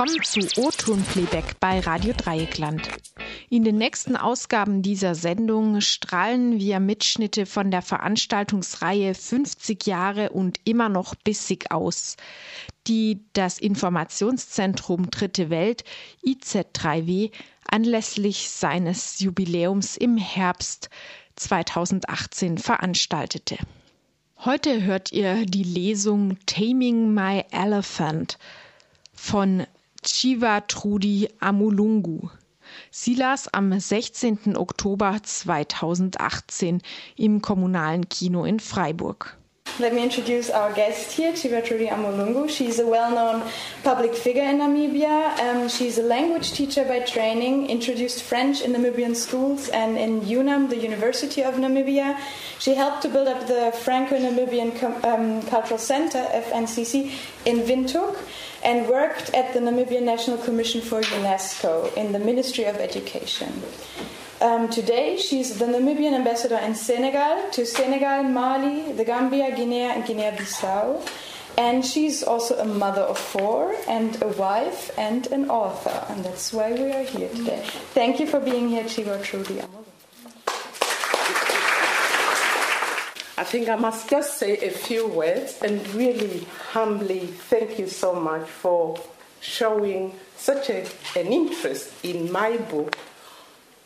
Willkommen zu O-Ton-Playback bei Radio Dreieckland. In den nächsten Ausgaben dieser Sendung strahlen wir Mitschnitte von der Veranstaltungsreihe 50 Jahre und immer noch bissig aus, die das Informationszentrum Dritte Welt IZ3W anlässlich seines Jubiläums im Herbst 2018 veranstaltete. Heute hört ihr die Lesung Taming My Elephant von Chiva Trudi Amulungu. Sie las am 16. Oktober 2018 im kommunalen Kino in Freiburg. Let me introduce our guest here, Chivatrudi Amolungu. She's a well-known public figure in Namibia. Um, she's a language teacher by training, introduced French in Namibian schools and in UNAM, the University of Namibia. She helped to build up the Franco-Namibian um, Cultural Center, FNCC, in Windhoek and worked at the Namibian National Commission for UNESCO in the Ministry of Education. Um, today, she's the Namibian ambassador in Senegal to Senegal, Mali, the Gambia, Guinea, and Guinea-Bissau. And she's also a mother of four, and a wife, and an author. And that's why we are here today. Thank you for being here, Chigo Trudy. I think I must just say a few words and really humbly thank you so much for showing such a, an interest in my book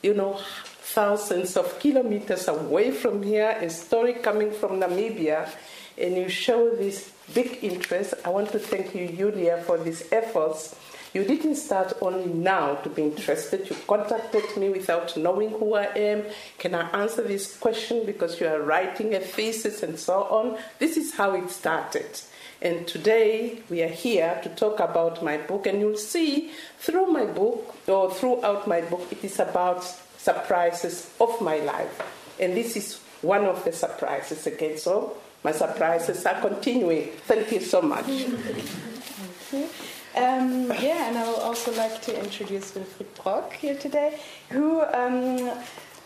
you know, thousands of kilometers away from here, a story coming from Namibia, and you show this big interest. I want to thank you, Julia, for these efforts. You didn't start only now to be interested. You contacted me without knowing who I am. Can I answer this question because you are writing a thesis and so on? This is how it started. And today we are here to talk about my book, and you'll see through my book or throughout my book, it is about surprises of my life. And this is one of the surprises again. So my surprises are continuing. Thank you so much. Um, yeah, and I would also like to introduce Wilfried Brock here today, who um,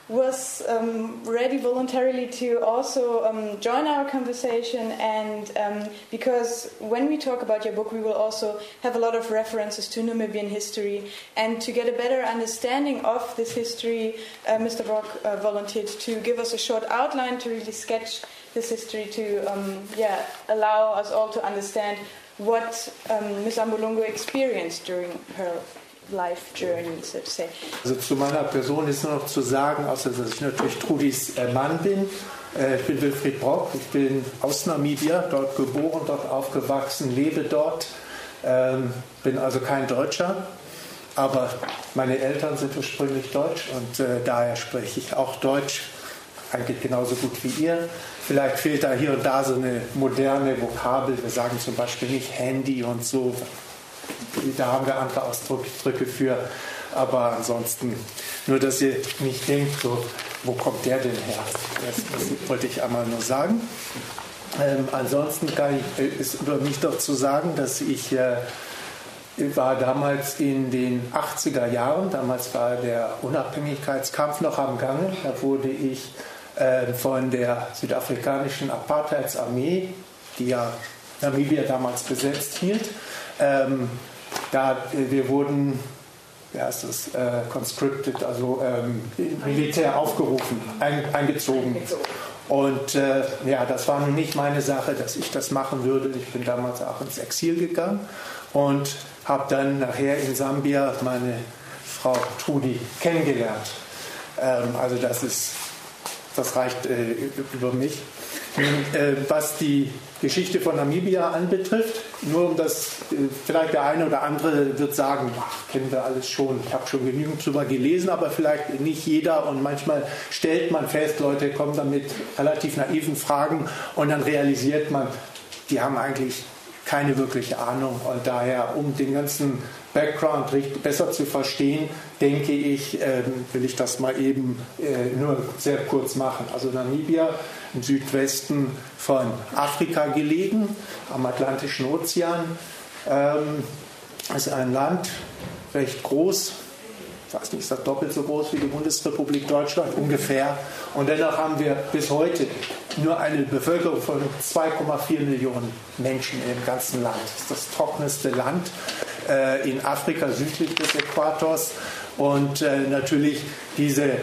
was um, ready voluntarily to also um, join our conversation and um, because when we talk about your book we will also have a lot of references to Namibian history and to get a better understanding of this history uh, Mr. Brock uh, volunteered to give us a short outline to really sketch this history to um, yeah allow us all to understand what um, Ms. Ambulongo experienced during her life journey, so to say. Also zu meiner Person ist nur noch zu sagen, außer dass ich natürlich Trudis äh, Mann bin. Äh, ich bin Wilfried Brock, ich bin aus Namibia, dort geboren, dort aufgewachsen, lebe dort, ähm, bin also kein Deutscher, aber meine Eltern sind ursprünglich deutsch und äh, daher spreche ich auch Deutsch, eigentlich genauso gut wie ihr. Vielleicht fehlt da hier und da so eine moderne Vokabel. Wir sagen zum Beispiel nicht Handy und so, da haben wir andere Ausdrücke für. Aber ansonsten, nur dass ihr nicht denkt, so, wo kommt der denn her? Das, das wollte ich einmal nur sagen. Ähm, ansonsten kann ich, äh, ist über mich doch zu sagen, dass ich äh, war damals in den 80er Jahren, damals war der Unabhängigkeitskampf noch am Gange, da wurde ich äh, von der südafrikanischen Apartheidsarmee, die ja Namibia damals besetzt hielt, ähm, da, äh, wir wurden, wie heißt das, äh, conscripted, also ähm, Militär aufgerufen, ein, eingezogen. Und äh, ja, das war nun nicht meine Sache, dass ich das machen würde. Ich bin damals auch ins Exil gegangen und habe dann nachher in Sambia meine Frau Trudi kennengelernt. Ähm, also das ist, das reicht äh, über mich. Äh, was die Geschichte von Namibia anbetrifft, nur um das, äh, vielleicht der eine oder andere wird sagen, ach, kennen wir alles schon, ich habe schon genügend drüber gelesen, aber vielleicht nicht jeder und manchmal stellt man fest, Leute kommen dann mit relativ naiven Fragen und dann realisiert man, die haben eigentlich keine wirkliche Ahnung und daher, um den ganzen Background besser zu verstehen, denke ich, ähm, will ich das mal eben äh, nur sehr kurz machen. Also Namibia im Südwesten von Afrika gelegen, am Atlantischen Ozean. Ähm, ist ein Land, recht groß, ich weiß nicht, ist das doppelt so groß wie die Bundesrepublik Deutschland ungefähr. Und dennoch haben wir bis heute nur eine Bevölkerung von 2,4 Millionen Menschen im ganzen Land. Das ist das trockenste Land äh, in Afrika südlich des Äquators. Und äh, natürlich diese äh,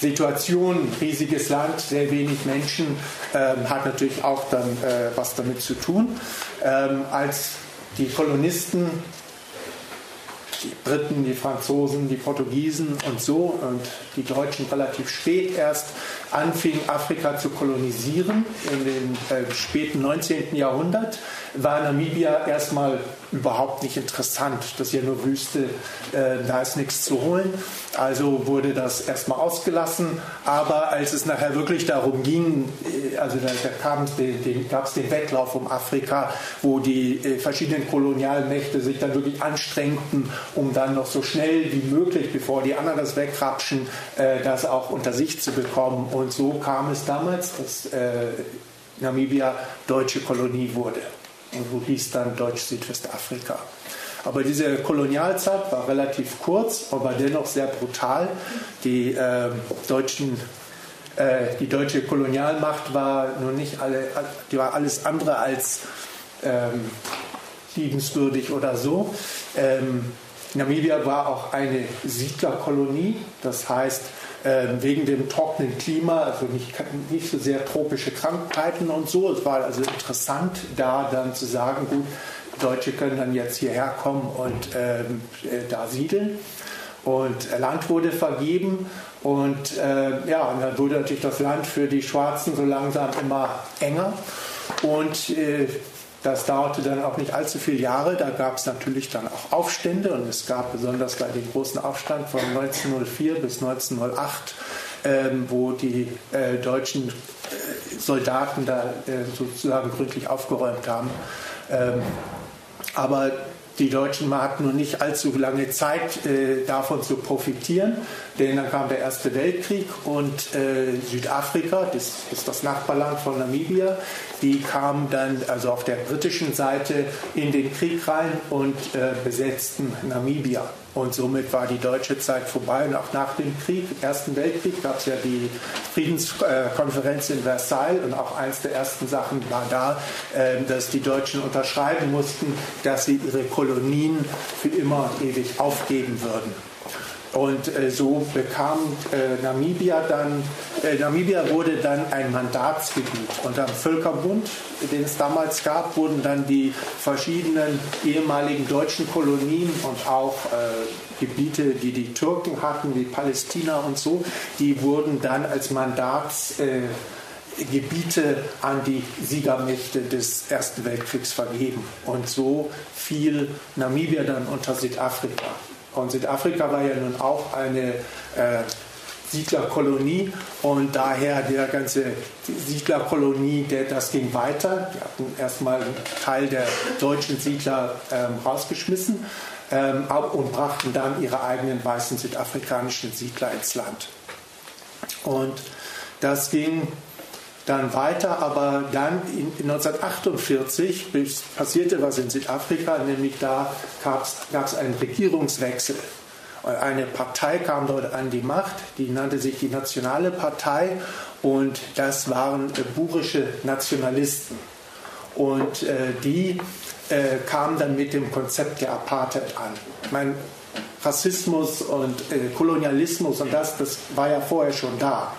Situation, riesiges Land, sehr wenig Menschen, ähm, hat natürlich auch dann äh, was damit zu tun. Ähm, als die Kolonisten die Briten, die Franzosen, die Portugiesen und so und die Deutschen relativ spät erst anfingen, Afrika zu kolonisieren, in dem äh, späten 19. Jahrhundert, war Namibia erstmal überhaupt nicht interessant. Das ist ja nur Wüste, äh, da ist nichts zu holen. Also wurde das erstmal ausgelassen. Aber als es nachher wirklich darum ging, äh, also da, da gab es den Wettlauf um Afrika, wo die äh, verschiedenen Kolonialmächte sich dann wirklich anstrengten, um dann noch so schnell wie möglich, bevor die anderen das wegrapschen, äh, das auch unter sich zu bekommen. Und so kam es damals, dass äh, Namibia deutsche Kolonie wurde und wo hieß dann Deutsch-Südwestafrika. Aber diese Kolonialzeit war relativ kurz, aber dennoch sehr brutal. Die, äh, deutschen, äh, die deutsche Kolonialmacht war nun nicht alle, die war alles andere als ähm, liebenswürdig oder so. Ähm, Namibia war auch eine Siedlerkolonie, das heißt, ähm, wegen dem trockenen Klima, also nicht, nicht so sehr tropische Krankheiten und so. Es war also interessant, da dann zu sagen, gut, Deutsche können dann jetzt hierher kommen und ähm, äh, da siedeln. Und Land wurde vergeben und äh, ja, und dann wurde natürlich das Land für die Schwarzen so langsam immer enger. Und äh, das dauerte dann auch nicht allzu viele Jahre. Da gab es natürlich dann auch Aufstände und es gab besonders bei den großen Aufstand von 1904 bis 1908, ähm, wo die äh, deutschen äh, Soldaten da äh, sozusagen gründlich aufgeräumt haben. Ähm, aber die Deutschen hatten nun nicht allzu lange Zeit, äh, davon zu profitieren, denn dann kam der Erste Weltkrieg und äh, Südafrika, das ist das Nachbarland von Namibia, die kamen dann also auf der britischen Seite in den Krieg rein und äh, besetzten Namibia. Und somit war die deutsche Zeit vorbei. Und auch nach dem Krieg, Ersten Weltkrieg, gab es ja die Friedenskonferenz in Versailles. Und auch eins der ersten Sachen war da, ähm, dass die Deutschen unterschreiben mussten, dass sie ihre Kolonien für immer und ewig aufgeben würden. Und äh, so bekam äh, Namibia dann, äh, Namibia wurde dann ein Mandatsgebiet. Und am Völkerbund, den es damals gab, wurden dann die verschiedenen ehemaligen deutschen Kolonien und auch äh, Gebiete, die die Türken hatten, wie Palästina und so, die wurden dann als Mandatsgebiete äh, an die Siegermächte des Ersten Weltkriegs vergeben. Und so fiel Namibia dann unter Südafrika. Und Südafrika war ja nun auch eine äh, Siedlerkolonie und daher der ganze Siedlerkolonie, der, das ging weiter. Die hatten erstmal einen Teil der deutschen Siedler ähm, rausgeschmissen ähm, und brachten dann ihre eigenen weißen südafrikanischen Siedler ins Land. Und das ging dann weiter, aber dann in, 1948 passierte was in Südafrika, nämlich da gab es einen Regierungswechsel. Eine Partei kam dort an die Macht, die nannte sich die Nationale Partei und das waren äh, burische Nationalisten. Und äh, die äh, kamen dann mit dem Konzept der Apartheid an. Ich Rassismus und äh, Kolonialismus und das, das war ja vorher schon da.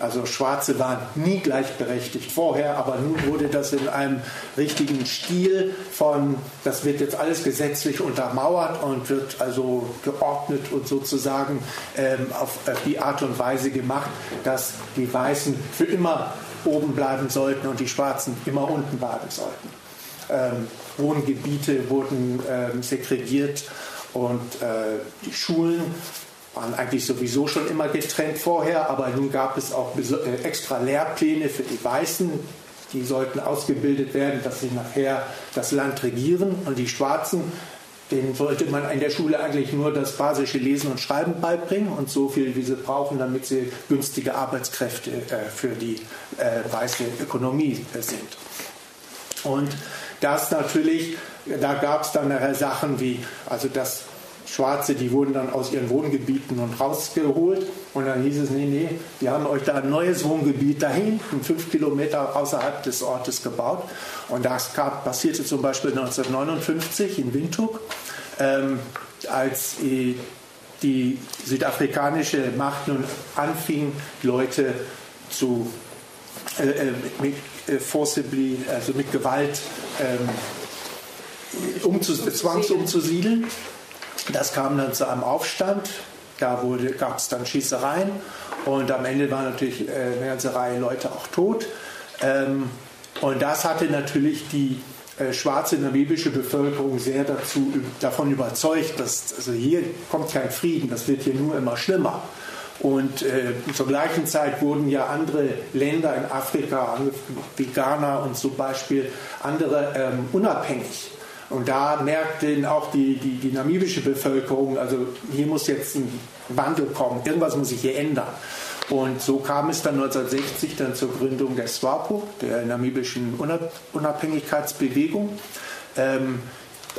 Also Schwarze waren nie gleichberechtigt vorher, aber nun wurde das in einem richtigen Stil von, das wird jetzt alles gesetzlich untermauert und wird also geordnet und sozusagen ähm, auf, die Art und Weise gemacht, dass die Weißen für immer oben bleiben sollten und die Schwarzen immer unten bleiben sollten. Ähm, Wohngebiete wurden ähm, segregiert und äh, die Schulen waren eigentlich sowieso schon immer getrennt vorher, aber nun gab es auch äh, extra Lehrpläne für die Weißen. Die sollten ausgebildet werden, dass sie nachher das Land regieren. Und die Schwarzen, denen sollte man in der Schule eigentlich nur das basische Lesen und Schreiben beibringen und so viel, wie sie brauchen, damit sie günstige Arbeitskräfte äh, für die äh, weiße Ökonomie sind. Und das natürlich, da gab es dann nachher Sachen wie, also das Schwarze, die wurden dann aus ihren Wohngebieten und rausgeholt. Und dann hieß es, nee, nee, wir haben euch da ein neues Wohngebiet da hinten, fünf Kilometer außerhalb des Ortes gebaut. Und das gab, passierte zum Beispiel 1959 in Windhoek, ähm, als äh, die südafrikanische Macht nun anfing, Leute zu äh, äh mit, äh, forcibly, also mit Gewalt ähm, umzu, zwangsumzusiedeln. Das kam dann zu einem Aufstand. Da gab es dann Schießereien und am Ende war natürlich äh, eine ganze Reihe Leute auch tot. Ähm, und das hatte natürlich die äh, schwarze namibische Bevölkerung sehr dazu, davon überzeugt, dass also hier kommt kein Frieden, das wird hier nur immer schlimmer. Und äh, zur gleichen Zeit wurden ja andere Länder in Afrika, wie Ghana und zum Beispiel andere, ähm, unabhängig. Und da merkte auch die, die, die namibische Bevölkerung, also hier muss jetzt ein Wandel kommen, irgendwas muss sich hier ändern. Und so kam es dann 1960 dann zur Gründung der SWAPO, der namibischen Unabhängigkeitsbewegung. Ähm,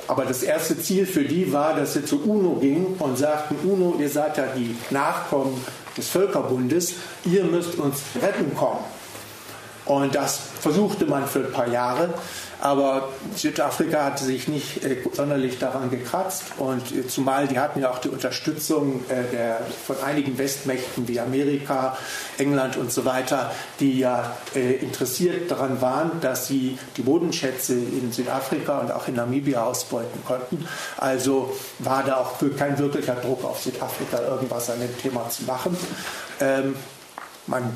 aber das erste Ziel für die war, dass sie zur UNO gingen und sagten, UNO, ihr seid ja die Nachkommen des Völkerbundes, ihr müsst uns retten kommen. Und das versuchte man für ein paar Jahre. Aber Südafrika hatte sich nicht äh, sonderlich daran gekratzt und äh, zumal die hatten ja auch die Unterstützung äh, der, von einigen Westmächten wie Amerika, England und so weiter, die ja äh, interessiert daran waren, dass sie die Bodenschätze in Südafrika und auch in Namibia ausbeuten konnten. Also war da auch kein wirklicher Druck auf Südafrika, irgendwas an dem Thema zu machen. Ähm, man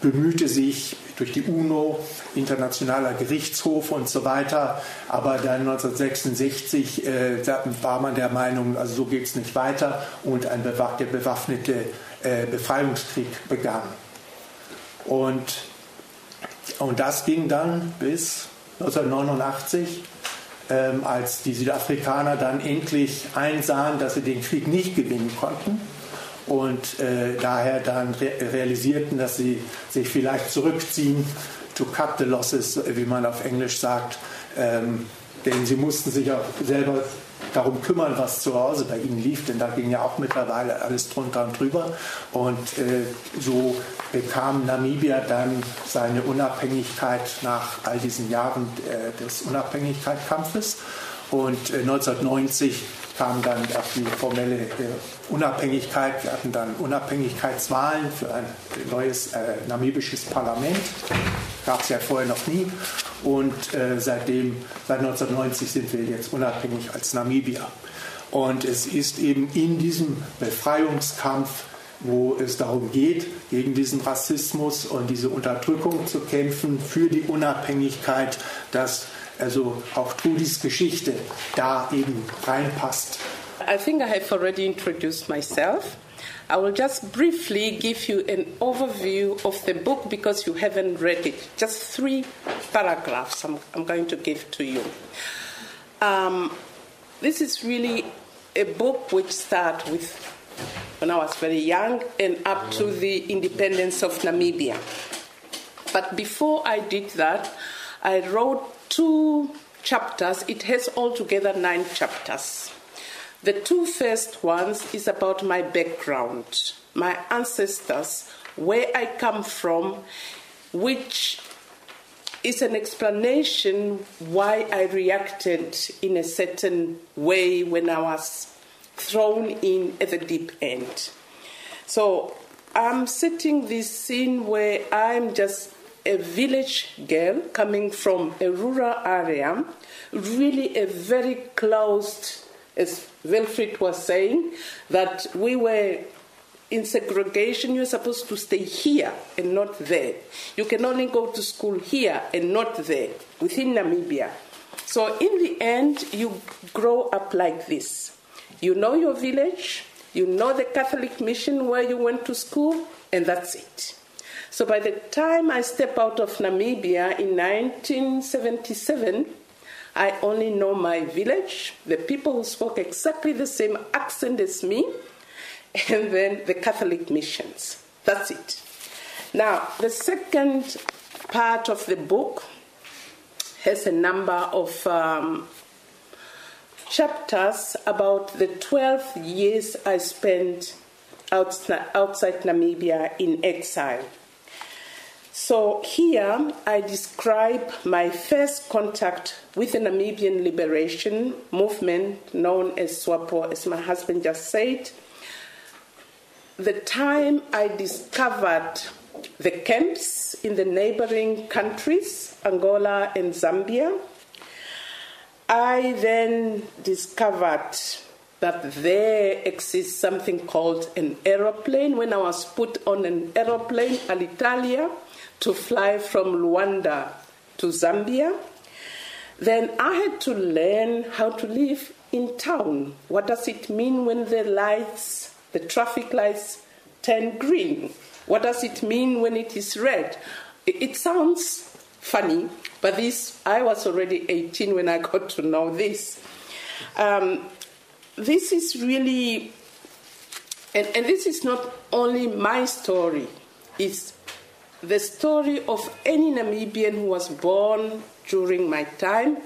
bemühte sich durch die UNO, Internationaler Gerichtshof und so weiter. Aber dann 1966 äh, war man der Meinung, also so geht es nicht weiter und ein bewaff der bewaffnete äh, Befreiungskrieg begann. Und, und das ging dann bis 1989, ähm, als die Südafrikaner dann endlich einsahen, dass sie den Krieg nicht gewinnen konnten und äh, daher dann re realisierten, dass sie sich vielleicht zurückziehen, to cut the losses, wie man auf Englisch sagt, ähm, denn sie mussten sich auch selber darum kümmern, was zu Hause bei ihnen lief, denn da ging ja auch mittlerweile alles drunter und drüber. Und äh, so bekam Namibia dann seine Unabhängigkeit nach all diesen Jahren äh, des Unabhängigkeitskampfes. Und äh, 1990 kam dann auch die formelle äh, Unabhängigkeit. Wir hatten dann Unabhängigkeitswahlen für ein neues äh, namibisches Parlament. Gab es ja vorher noch nie. Und äh, seitdem, seit 1990 sind wir jetzt unabhängig als Namibia. Und es ist eben in diesem Befreiungskampf, wo es darum geht, gegen diesen Rassismus und diese Unterdrückung zu kämpfen, für die Unabhängigkeit, dass also auch Trudis Geschichte da eben reinpasst. I think I have already introduced myself. I will just briefly give you an overview of the book because you haven't read it. Just three paragraphs I'm, I'm going to give to you. Um, this is really a book which starts with when I was very young and up to the independence of Namibia. But before I did that, I wrote two chapters. It has altogether nine chapters. The two first ones is about my background, my ancestors, where I come from, which is an explanation why I reacted in a certain way when I was thrown in at the deep end. So I'm setting this scene where I'm just a village girl coming from a rural area, really a very closed, as Wilfried was saying, that we were in segregation, you're supposed to stay here and not there. You can only go to school here and not there, within Namibia. So, in the end, you grow up like this. You know your village, you know the Catholic mission where you went to school, and that's it. So by the time I step out of Namibia in 1977, I only know my village, the people who spoke exactly the same accent as me, and then the Catholic missions. That's it. Now, the second part of the book has a number of um, chapters about the 12 years I spent outside Namibia in exile. So here I describe my first contact with the Namibian liberation movement known as SWAPO, as my husband just said. The time I discovered the camps in the neighboring countries, Angola and Zambia, I then discovered that there exists something called an aeroplane. When I was put on an aeroplane, Alitalia, to fly from Luanda to Zambia, then I had to learn how to live in town. What does it mean when the lights, the traffic lights, turn green? What does it mean when it is red? It sounds funny, but this I was already 18 when I got to know this. Um, this is really, and, and this is not only my story, it's the story of any Namibian who was born during my time